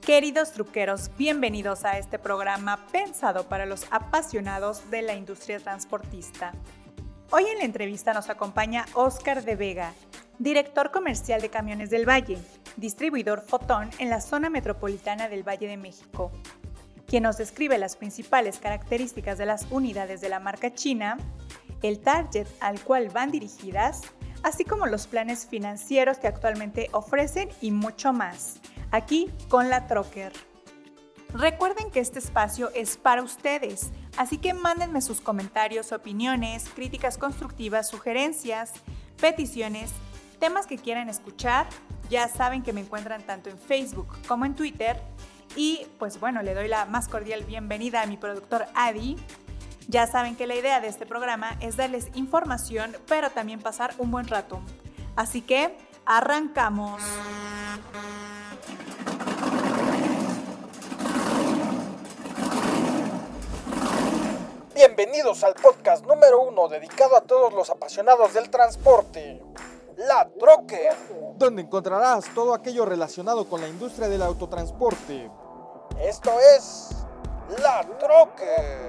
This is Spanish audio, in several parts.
Queridos truqueros, bienvenidos a este programa pensado para los apasionados de la industria transportista. Hoy en la entrevista nos acompaña Oscar de Vega, director comercial de Camiones del Valle, distribuidor Fotón en la zona metropolitana del Valle de México, quien nos describe las principales características de las unidades de la marca china, el target al cual van dirigidas, así como los planes financieros que actualmente ofrecen y mucho más aquí con la Trocker. Recuerden que este espacio es para ustedes, así que mándenme sus comentarios, opiniones, críticas constructivas, sugerencias, peticiones, temas que quieran escuchar. Ya saben que me encuentran tanto en Facebook como en Twitter. Y pues bueno, le doy la más cordial bienvenida a mi productor Adi. Ya saben que la idea de este programa es darles información, pero también pasar un buen rato. Así que, arrancamos. Bienvenidos al podcast número uno dedicado a todos los apasionados del transporte, La Troque, donde encontrarás todo aquello relacionado con la industria del autotransporte. Esto es La Troque.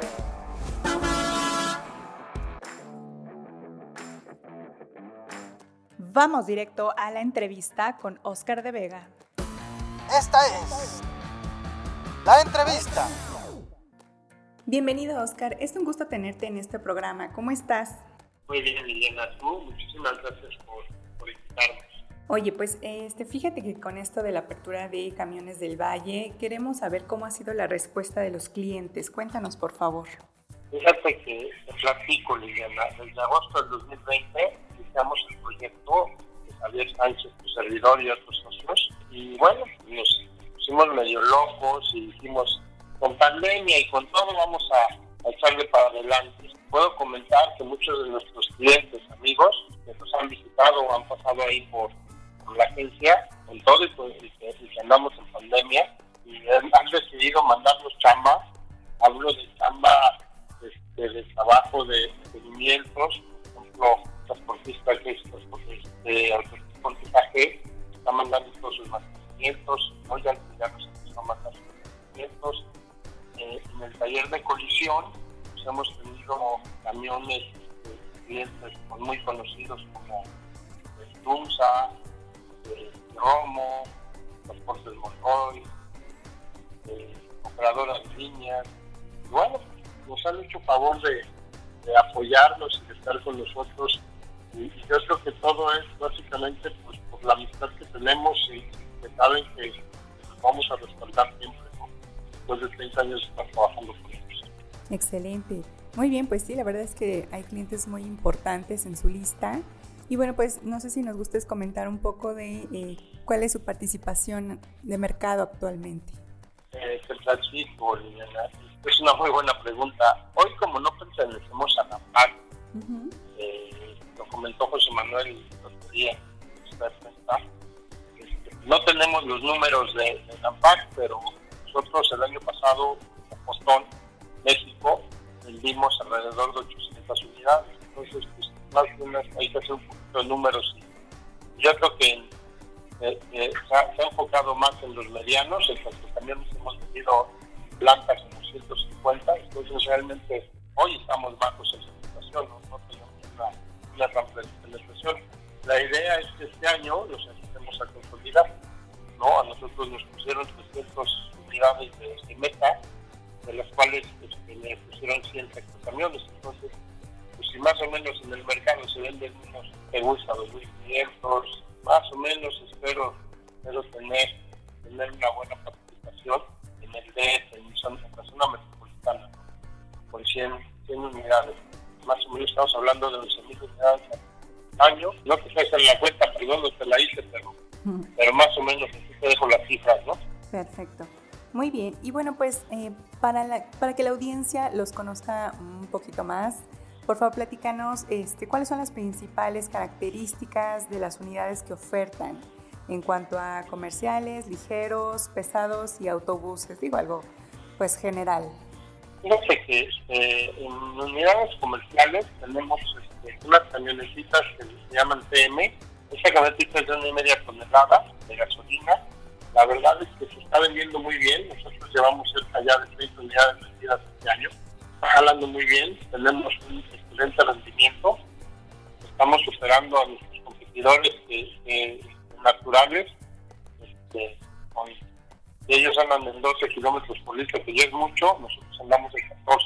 Vamos directo a la entrevista con Oscar de Vega. Esta es la entrevista. Bienvenido, Oscar. Es un gusto tenerte en este programa. ¿Cómo estás? Muy bien, Liliana. Tú, muchísimas gracias por, por invitarnos. Oye, pues este, fíjate que con esto de la apertura de Camiones del Valle, queremos saber cómo ha sido la respuesta de los clientes. Cuéntanos, por favor. Fíjate que te platico, Liliana. Desde agosto del 2020 iniciamos el proyecto de Javier Sánchez, tu servidor y otros socios. Y bueno, nos pusimos medio locos y dijimos, con pandemia y con todo vamos a, echarle para adelante. Puedo comentar que muchos de nuestros clientes, amigos, que nos han visitado o han pasado ahí por, la agencia, con todo y, pues, que, andamos en pandemia, y han, decidido mandarnos chamba, hablo de chamba este, de trabajo de seguimientos, por ejemplo, transportista que es este, transportaje, está mandando todos sus mantenimientos, de colisión pues, hemos tenido camiones clientes muy conocidos como Tunza, Romo, Transportes Monroy, operadoras de líneas. Y bueno, nos han hecho favor de, apoyarnos y de estar con nosotros. Y, yo creo que todo es básicamente pues, por la amistad que tenemos y que saben que, nos vamos a respaldar siempre después de 30 años estar trabajando con ellos. Excelente. Muy bien, pues sí, la verdad es que hay clientes muy importantes en su lista. Y bueno, pues no sé si nos gustes comentar un poco de eh, cuál es su participación de mercado actualmente. Eh, es una muy buena pregunta. Hoy como no pertenecemos a la PAC, eh, lo comentó José Manuel el otro día, este, no tenemos los números de, de la PAC, pero nosotros el año pasado, en Postón, México, vendimos alrededor de 800 unidades. Entonces, pues, más o menos hay que hacer un poquito de números. Yo creo que eh, eh, se, ha, enfocado más en los medianos, en los que también hemos vendido blancas en los 150. Entonces, realmente, hoy estamos bajos en situación, no, tenemos una, una gran penetración. La idea es que este año los empecemos a consolidar. ¿no? A nosotros nos pusieron 300 unidades de, meta, de las cuales este, le pusieron 100 camiones. Entonces, pues si más o menos en el mercado se venden unos, me gusta, 2.500, más o menos espero, espero tener, tener una buena participación en el DF, en, la zona metropolitana, con 100, 100 unidades. Más o menos estamos hablando de 11.000 unidades al año. No te sabes en la cuenta, perdón, no te la hice, pero, pero más o menos así te dejo las cifras, ¿no? Perfecto. Muy bien, y bueno, pues eh, para, para que la audiencia los conozca un poquito más, por favor platícanos este, cuáles son las principales características de las unidades que ofertan en cuanto a comerciales, ligeros, pesados y autobuses, digo algo pues general. Fíjate que este, en unidades comerciales tenemos este, unas camionetitas que se llaman PM, esa camionetita es de una y media tonelada de gasolina, La verdad es que se está vendiendo muy bien. Nosotros llevamos cerca ya de 30 unidades vendidas este año. Está jalando muy bien. Tenemos un excelente rendimiento. Estamos superando a nuestros competidores naturales. Este, ellos andan en 12 kilómetros por litro, que ya es mucho. Nosotros andamos en 14.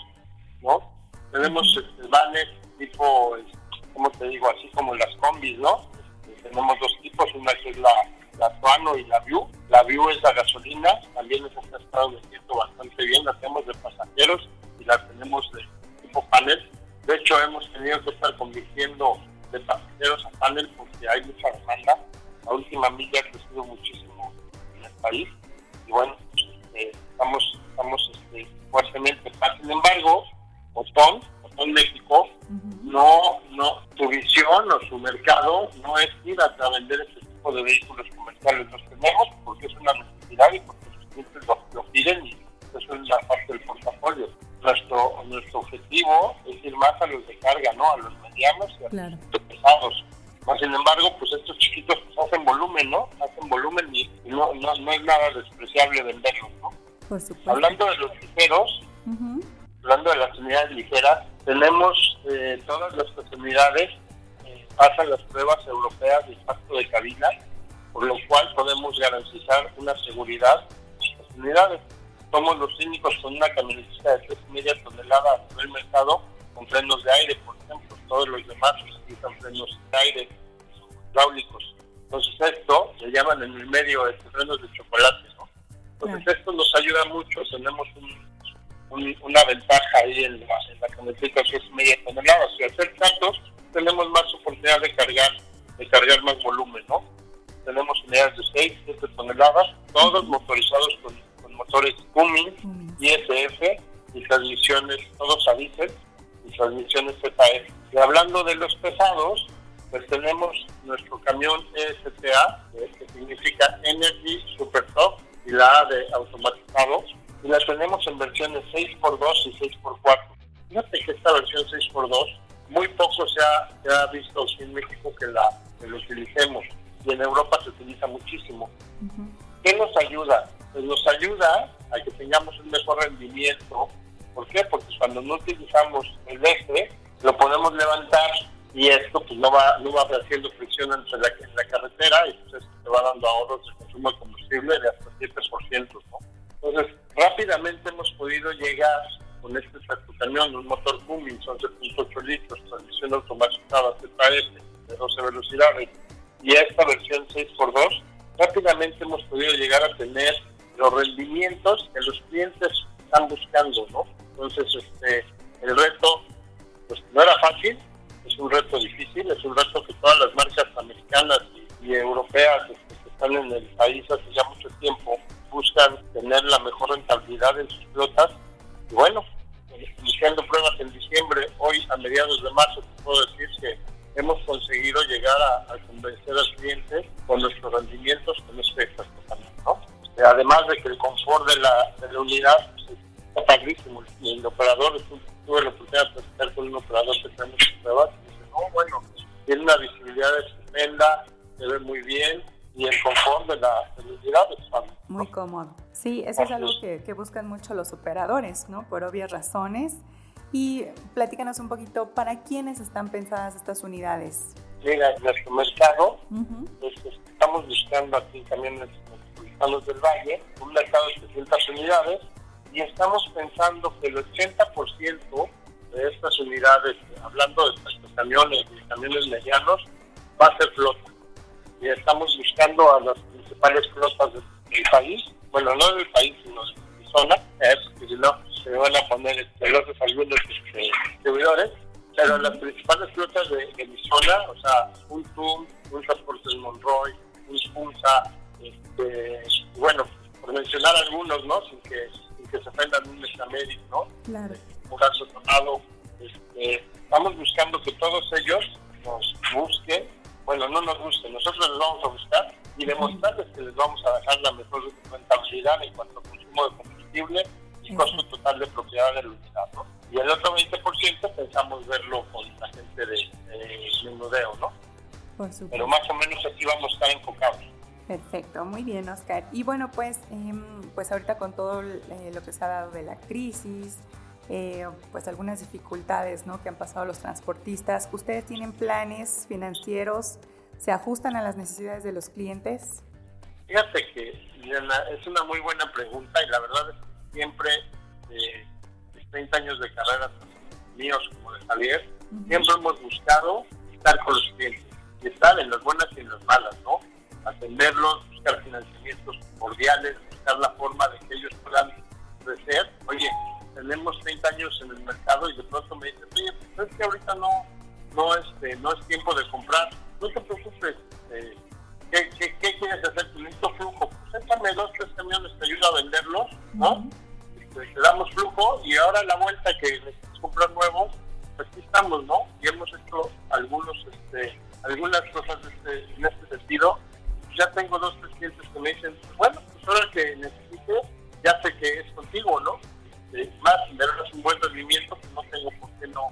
¿no? Tenemos este, vanes tipo, este, como te digo, así como las combis, ¿no? Este, tenemos dos tipos, una que es la, la Tuano y la View. La View es la gasolina, también esa ha estado vendiendo bastante bien, la tenemos de pasajeros y la tenemos de tipo panel. De hecho, hemos tenido que estar convirtiendo de pasajeros a panel porque hay mucha demanda. La última milla ha crecido muchísimo en el país y bueno, este, estamos, estamos este, fuertemente. Sin embargo, Botón, los pesados. Más sin embargo, pues estos chiquitos pues, hacen volumen, ¿no? Hacen volumen y, no, no, no, es nada despreciable venderlos, ¿no? Por Hablando de los ligeros, hablando de las unidades ligeras, tenemos eh, todas nuestras unidades, eh, pasan las pruebas europeas de impacto de cabina, por lo cual podemos garantizar una seguridad en las unidades. Somos los únicos con una camioneta de 3,5 toneladas en el mercado con frenos de aire, por ejemplo. Todos los demás utilizan frenos de aire hidráulicos. Entonces esto le llaman en el medio de frenos de chocolate. ¿no? Entonces esto nos ayuda mucho, tenemos un una ventaja ahí en la, en la camioneta de media toneladas. Si hacer datos, tenemos más oportunidad de cargar, de cargar más volumen, ¿no? Tenemos unidades de 6, 7 toneladas, todos motorizados con, motores Cummins, ISF y transmisiones, Y hablando de los pesados, pues tenemos nuestro camión ESTA, que significa Energy Super Top, y la A de automatizados y las tenemos en versiones 6x2 y 6x4. Fíjate que esta versión 6x2 muy poco se ha, visto aquí en México que la, que utilicemos y en Europa se utiliza muchísimo. ¿Qué nos ayuda? Pues nos ayuda a que tengamos un mejor rendimiento. ¿Por qué? Porque cuando no utilizamos el eje, lo podemos levantar y esto pues no va no va haciendo fricción entre la, en la carretera y pues esto te va dando ahorros de consumo de combustible de hasta 7%. ¿no? Entonces, rápidamente hemos podido llegar con este camión, un motor Cummins 11.8 litros, transmisión automatizada ZF de 12 velocidades y esta versión 6x2, rápidamente hemos podido llegar a tener los rendimientos que los clientes están buscando, ¿no? Entonces, este, el reto, no era fácil, es un reto difícil, es un reto que todas las marcas americanas y, europeas este, que están en el país hace ya mucho tiempo buscan tener la mejor rentabilidad en sus flotas. Y bueno, iniciando pruebas en diciembre, hoy a mediados de marzo, puedo decir que hemos conseguido llegar a, convencer al cliente con nuestros rendimientos con este también, ¿no? Además de que el confort de la, de la unidad pues, está padrísimo. Y el operador, tuve la oportunidad de platicar con un operador que tenemos en pruebas y dice, no, bueno, tiene una visibilidad estupenda, se ve muy bien, y el confort de la felicidad Muy cómodo. Sí, eso es algo que, que, buscan mucho los operadores, ¿no? Por obvias razones. Y platícanos un poquito, ¿para quiénes están pensadas estas unidades? Mira, nuestro mercado, pues, estamos buscando aquí también en los del Valle, un mercado de 300 unidades, y estamos pensando que el 80% de estas unidades, hablando de camiones y camiones medianos, va a ser flota y estamos buscando a las principales flotas del, país, bueno, no del país, sino de mi zona, eh, porque si no se van a poner celosos algunos este, distribuidores, pero las principales flotas de, mi zona, o sea, un TUM, un Transportes Monroy, un Punza, este, bueno, por mencionar algunos, ¿no? Sin que, que se ofendan un Metamedic, ¿no? Claro. Un caso tomado, este, estamos buscando que todos ellos nos busquen bueno, no nos guste, nosotros les vamos a buscar y demostrarles que les vamos a dejar la mejor rentabilidad en cuanto a consumo de combustible y costo total de propiedad del unidad, ¿no? Y el otro 20% pensamos verlo con la gente de, de menudeo, ¿no? Por supuesto. Pero más o menos aquí vamos a estar enfocados. Perfecto, muy bien, Oscar. Y bueno, pues, em, pues ahorita con todo eh, lo que se ha dado de la crisis, eh, pues algunas dificultades ¿no? que han pasado los transportistas, ¿ustedes tienen planes financieros? ¿Se ajustan a las necesidades de los clientes? Fíjate que es una muy buena pregunta y la verdad es que siempre, eh, 30 años de carrera míos como de Javier, siempre hemos buscado estar con los clientes y estar en las buenas y en las malas, ¿no? Atenderlos, buscar financiamientos cordiales, buscar la forma de que ellos puedan crecer. Oye, tenemos 30 años en el mercado y de pronto me dicen, oye, pues es que ahorita no, no, este, no es tiempo de comprar. No te preocupes, eh, ¿qué, qué, quieres hacer? Tu listo flujo. Pues échame dos, tres camiones, te ayuda a venderlos, ¿no? Este, te damos flujo y ahora la vuelta que necesitas comprar nuevos, pues aquí estamos, ¿no? Y hemos hecho algunos, este, algunas cosas este, en este sentido. Ya tengo dos, tres clientes que me dicen, bueno, que necesite, ya sé que es contigo, ¿no? Este, más, si me das un buen rendimiento, pues no tengo por qué no,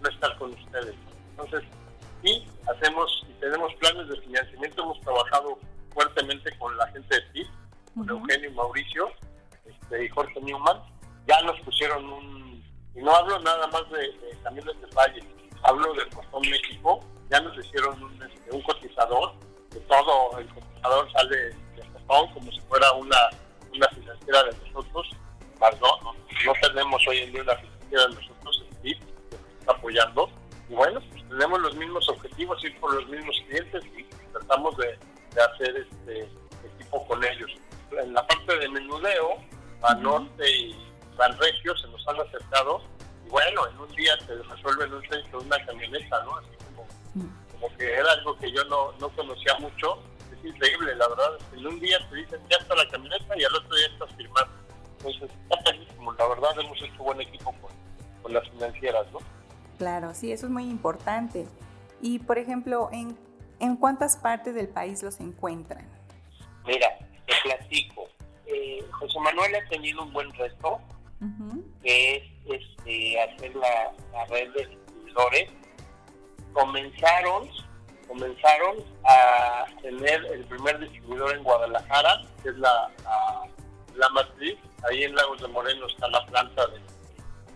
no estar con ustedes. Entonces, sí, hacemos y tenemos planes de financiamiento, hemos trabajado fuertemente con la gente de TIP, con Eugenio y Mauricio, este, y Jorge Newman, ya nos pusieron un, y no hablo nada más de, de camiones de Valle, hablo del Costón México, ya nos hicieron un, este, un cotizador, de todo el cotizador sale como si fuera una, una financiera de nosotros, más no, no, tenemos hoy en día una financiera de nosotros, el PIB, que nos está apoyando, y bueno, pues tenemos los mismos objetivos, ir por los mismos clientes y tratamos de, de hacer este equipo con ellos. En la parte de menudeo, Norte y Regio se nos han acercado y bueno, en un día se resuelven un centro de una camioneta, ¿no? Así como, como que era algo que yo no, no conocía mucho. Increíble, la verdad. En un día te dicen ya está la camioneta y al otro día estás firmando. Entonces, está como la verdad hemos hecho buen equipo con, con las financieras, ¿no? Claro, sí, eso es muy importante. Y, por ejemplo, ¿en, ¿en cuántas partes del país los encuentran? Mira, te platico. Eh, José Manuel ha tenido un buen reto, que es este, hacer la, red de distribuidores. Comenzaron, comenzaron a tener el primer distribuidor en Guadalajara, que es la, la, matriz. Ahí en Lagos de Moreno está la planta de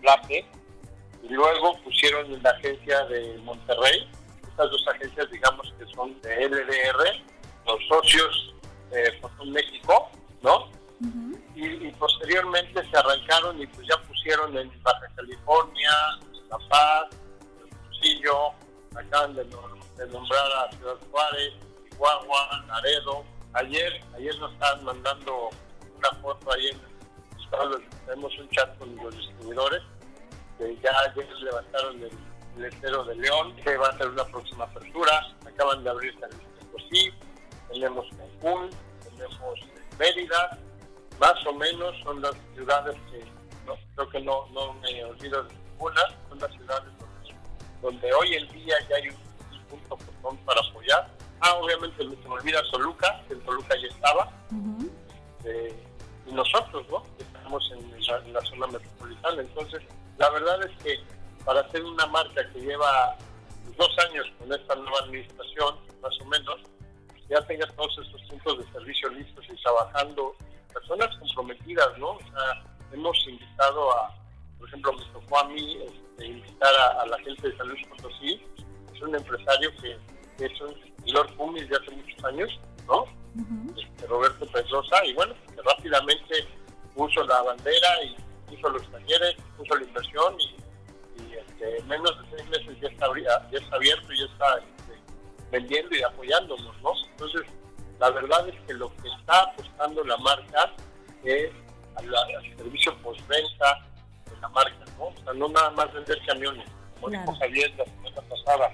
Plaque. Y luego pusieron en la agencia de Monterrey. Estas dos agencias, digamos que son de LDR, los socios de Fotón México, ¿no? y, posteriormente se arrancaron y pues ya pusieron en Baja California, La Paz, El Fusillo, acaban de, nombrar a Ciudad Juárez, Chihuahua, Laredo. Ayer, ayer nos estaban mandando una foto ahí en tenemos un chat con los distribuidores que ya ayer levantaron el letero de León, que va a ser una próxima apertura. Acaban de abrir San Luis Potosí, tenemos Cancún, tenemos Mérida, más o menos son las ciudades que no, creo que no, no me olvido de ninguna, son las ciudades donde, hoy en día ya hay un, punto para apoyar. Ah, obviamente se me olvida Toluca, que en Toluca ya estaba. Este, y nosotros, ¿no? Estamos en la, en la, zona metropolitana. Entonces, la verdad es que para hacer una marca que lleva dos años con esta nueva administración, más o menos, ya tenga todos estos puntos de servicio listos y trabajando personas comprometidas, ¿no? O sea, hemos invitado a, por ejemplo, me tocó a mí este, invitar a, la gente de San Luis Potosí, es un empresario que, es un Lord Pumis de hace muchos años, ¿no? este, Roberto Pedrosa, y bueno, que rápidamente puso la bandera y puso los talleres, puso la inversión y, y este, menos de seis meses ya está, ya está abierto y ya está este, vendiendo y apoyándonos, ¿no? Entonces, la verdad es que lo que está apostando la marca es al, servicio postventa de la marca, ¿no? O sea, no nada más vender camiones. Como dijo Javier la semana pasada,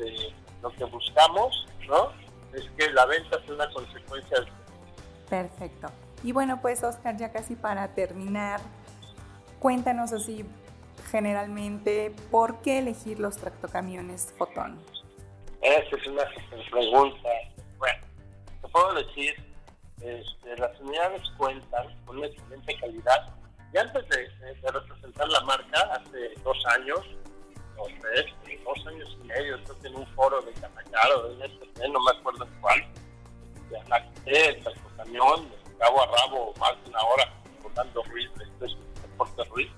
este, lo que buscamos, ¿no? Es que la venta sea una consecuencia de Perfecto. Y bueno, pues Oscar, ya casi para terminar, cuéntanos así generalmente, ¿por qué elegir los tractocamiones Fotón? Esa es una pregunta puedo decir, este, las unidades cuentan con una excelente calidad. Y antes de, representar la marca, hace dos años, o tres, dos años y medio, estoy en un foro de Catacaro, de este, no me acuerdo cuál, este, el camión, de cabo a rabo, más de una hora, Fernando Ruiz, de Deporte Ruiz.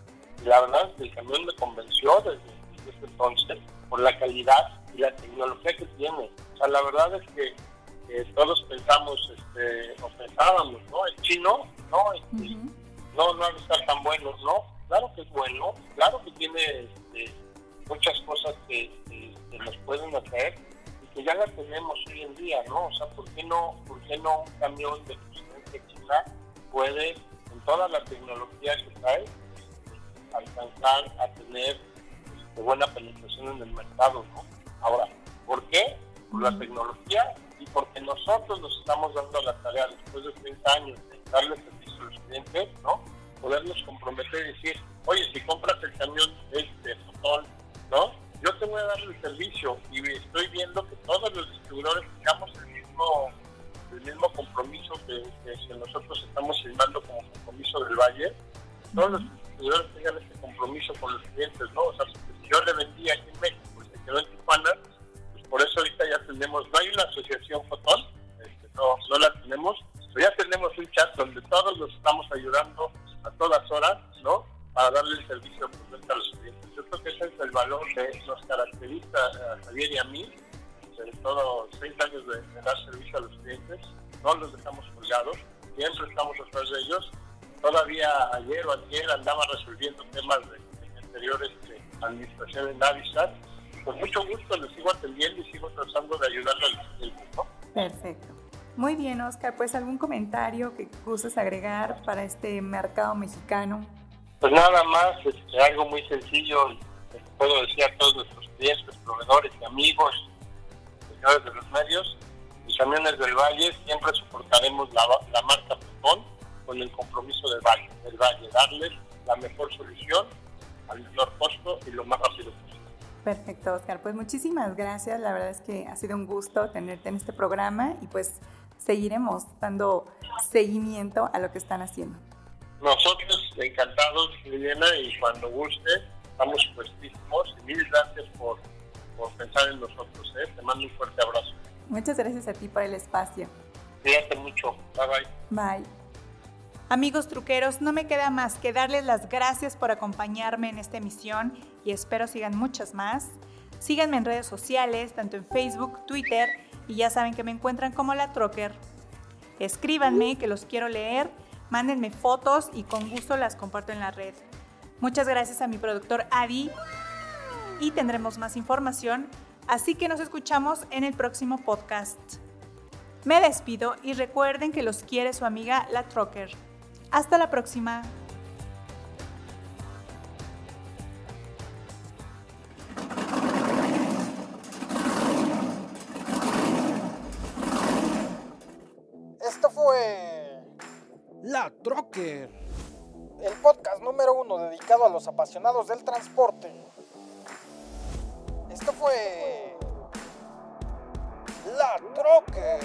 Y la verdad, el camión me convenció desde, ese entonces por la calidad y la tecnología que tiene. O sea, la verdad es que todos pensamos, este, o pensábamos, ¿no? El chino, ¿no? Este, no, no ha de estar tan bueno, ¿no? Claro que es bueno, claro que tiene este, muchas cosas que, nos pueden atraer y que ya las tenemos hoy en día, ¿no? O sea, ¿por qué no, por qué no un camión de procedencia china puede, en toda la tecnología que trae, alcanzar a tener este, buena penetración en el mercado, ¿no? Ahora, ¿por qué? Por la tecnología y porque nosotros nos estamos dando la tarea después de 30 años de darle servicio a los clientes, ¿no? Podernos comprometer y decir, oye, si compras el camión este, fotón, ¿no? Yo te voy a dar el servicio y estoy viendo que todos los distribuidores tengamos el mismo, el mismo compromiso que, nosotros estamos firmando como compromiso del Valle. Todos los distribuidores tengan ese compromiso con los clientes, ¿no? O sea, si yo le vendí aquí en México y se quedó en Tijuana, pues por eso ahorita ya tenemos, no hay una asociación fotón, este, no, no la tenemos, pero ya tenemos un chat donde todos los estamos ayudando a todas horas, ¿no? Para darle el servicio a Javier y a mí, sobre todo 30 años de, dar servicio a los clientes. No los dejamos colgados, siempre estamos atrás de ellos. Todavía ayer o ayer andaba resolviendo temas de, anteriores de administración en Navisat. Con mucho gusto les sigo atendiendo y sigo tratando de ayudarles a los clientes. Perfecto. Muy bien, Oscar. Pues algún comentario que gustes agregar para este mercado mexicano. Pues nada más, este, algo muy sencillo. Puedo decir a todos nuestros clientes, proveedores y amigos, señores de los medios, y camiones del Valle, siempre soportaremos la, la marca Pepón con el compromiso del Valle, del Valle, darles la mejor solución al menor costo y lo más rápido posible. Perfecto, Oscar. Pues muchísimas gracias. La verdad es que ha sido un gusto tenerte en este programa y pues seguiremos dando seguimiento a lo que están haciendo. Nosotros encantados, Liliana, y cuando guste, estamos puestísimos. Y mil gracias por, por pensar en nosotros. ¿eh? Te mando un fuerte abrazo. Muchas gracias a ti por el espacio. Cuídate mucho. Bye bye. Bye. Amigos truqueros, no me queda más que darles las gracias por acompañarme en esta emisión y espero sigan muchas más. Síganme en redes sociales, tanto en Facebook, Twitter y ya saben que me encuentran como la Trocker. Escríbanme que los quiero leer, mándenme fotos y con gusto las comparto en la red. Muchas gracias a mi productor Adi y tendremos más información, así que nos escuchamos en el próximo podcast. Me despido y recuerden que los quiere su amiga la Trocker. Hasta la próxima. La Trocker. Uno dedicado a los apasionados del transporte. Esto fue... La Trocker.